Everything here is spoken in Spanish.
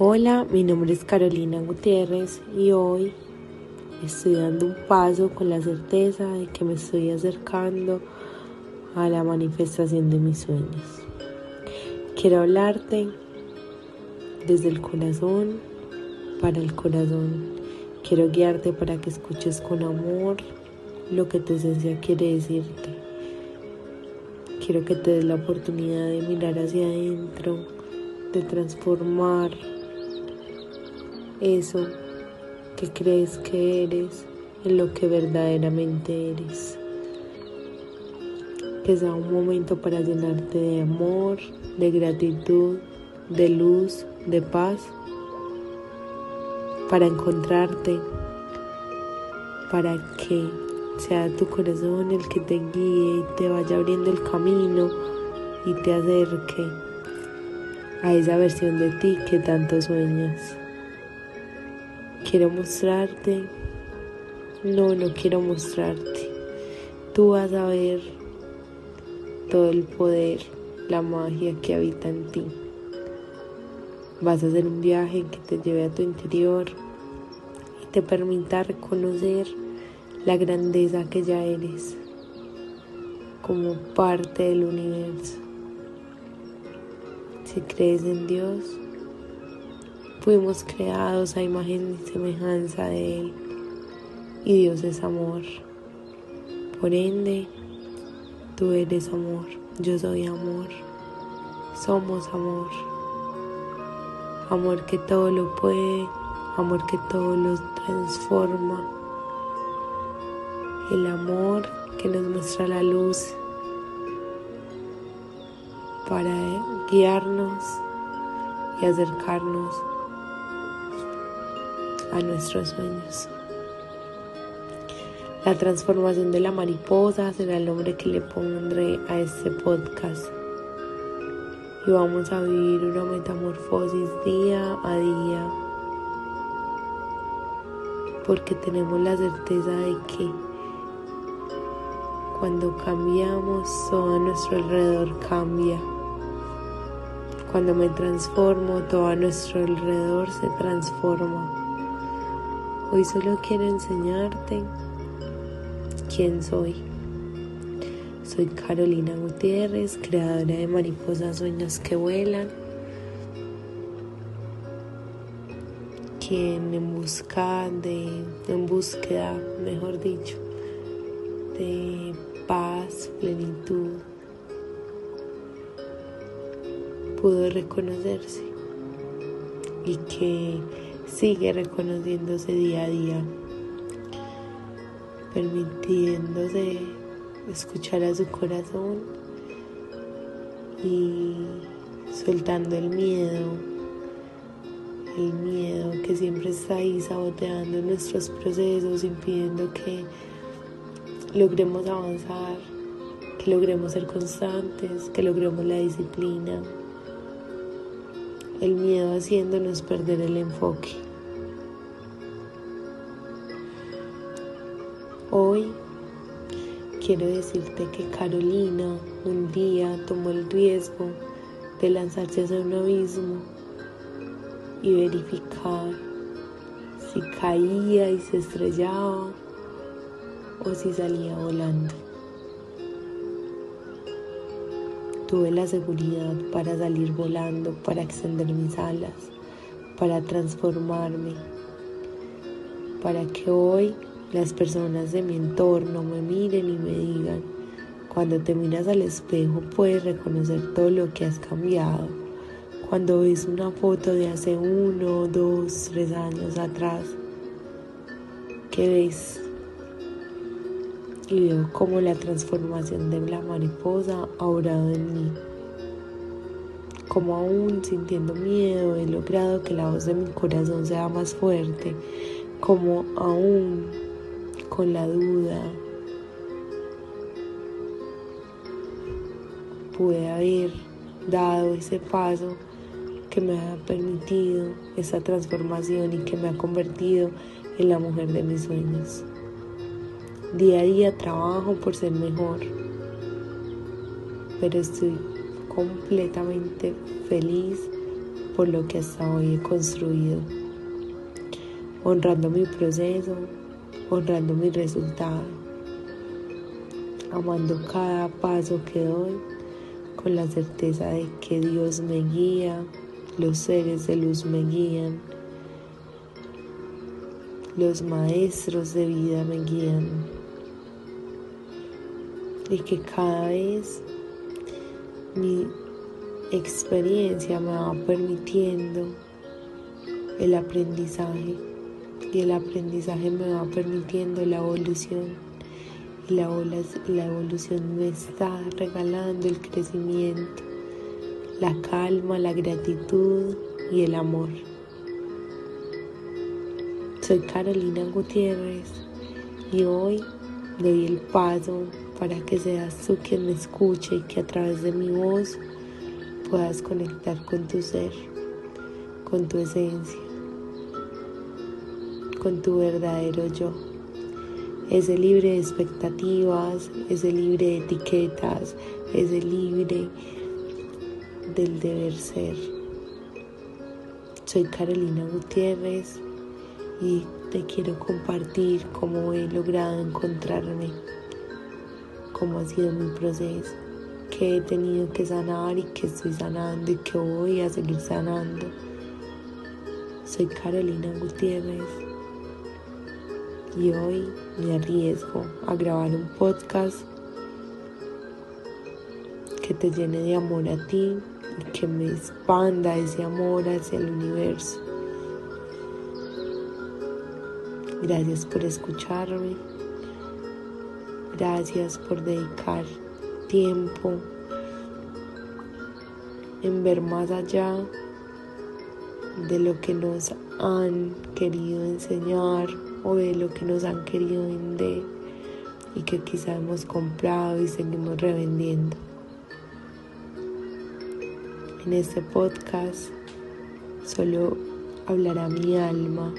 Hola, mi nombre es Carolina Gutiérrez y hoy estoy dando un paso con la certeza de que me estoy acercando a la manifestación de mis sueños. Quiero hablarte desde el corazón para el corazón. Quiero guiarte para que escuches con amor lo que tu esencia quiere decirte. Quiero que te des la oportunidad de mirar hacia adentro, de transformar eso que crees que eres en lo que verdaderamente eres. Que sea un momento para llenarte de amor, de gratitud, de luz, de paz, para encontrarte, para que sea tu corazón el que te guíe y te vaya abriendo el camino y te acerque a esa versión de ti que tanto sueñas. Quiero mostrarte. No, no quiero mostrarte. Tú vas a ver todo el poder, la magia que habita en ti. Vas a hacer un viaje que te lleve a tu interior y te permita reconocer la grandeza que ya eres como parte del universo. Si crees en Dios, Fuimos creados a imagen y semejanza de Él y Dios es amor. Por ende, tú eres amor, yo soy amor, somos amor. Amor que todo lo puede, amor que todo lo transforma. El amor que nos muestra la luz para guiarnos y acercarnos a nuestros sueños. La transformación de la mariposa será el nombre que le pondré a este podcast. Y vamos a vivir una metamorfosis día a día. Porque tenemos la certeza de que cuando cambiamos, todo a nuestro alrededor cambia. Cuando me transformo, todo a nuestro alrededor se transforma. Hoy solo quiero enseñarte quién soy. Soy Carolina Gutiérrez, creadora de Mariposas Sueños que Vuelan, quien en busca de, en búsqueda, mejor dicho, de paz, plenitud, pudo reconocerse y que sigue reconociéndose día a día, permitiéndose escuchar a su corazón y soltando el miedo, el miedo que siempre está ahí saboteando nuestros procesos, impidiendo que logremos avanzar, que logremos ser constantes, que logremos la disciplina el miedo haciéndonos perder el enfoque. Hoy quiero decirte que Carolina un día tomó el riesgo de lanzarse hacia un abismo y verificar si caía y se estrellaba o si salía volando. Tuve la seguridad para salir volando, para extender mis alas, para transformarme, para que hoy las personas de mi entorno me miren y me digan, cuando te miras al espejo puedes reconocer todo lo que has cambiado. Cuando ves una foto de hace uno, dos, tres años atrás, ¿qué ves? Y veo cómo la transformación de la mariposa ha obrado en mí. Como aún sintiendo miedo he logrado que la voz de mi corazón sea más fuerte, como aún con la duda pude haber dado ese paso que me ha permitido esa transformación y que me ha convertido en la mujer de mis sueños. Día a día trabajo por ser mejor, pero estoy completamente feliz por lo que hasta hoy he construido, honrando mi proceso, honrando mi resultado, amando cada paso que doy con la certeza de que Dios me guía, los seres de luz me guían, los maestros de vida me guían y que cada vez mi experiencia me va permitiendo el aprendizaje y el aprendizaje me va permitiendo la evolución y la evolución me está regalando el crecimiento, la calma, la gratitud y el amor. Soy Carolina Gutiérrez y hoy doy el paso para que seas tú quien me escuche y que a través de mi voz puedas conectar con tu ser, con tu esencia, con tu verdadero yo. Ese libre de expectativas, ese libre de etiquetas, ese libre del deber ser. Soy Carolina Gutiérrez y te quiero compartir cómo he logrado encontrarme cómo ha sido mi proceso, que he tenido que sanar y que estoy sanando y que voy a seguir sanando. Soy Carolina Gutiérrez y hoy me arriesgo a grabar un podcast que te llene de amor a ti y que me expanda ese amor hacia el universo. Gracias por escucharme. Gracias por dedicar tiempo en ver más allá de lo que nos han querido enseñar o de lo que nos han querido vender y que quizá hemos comprado y seguimos revendiendo. En este podcast solo hablará mi alma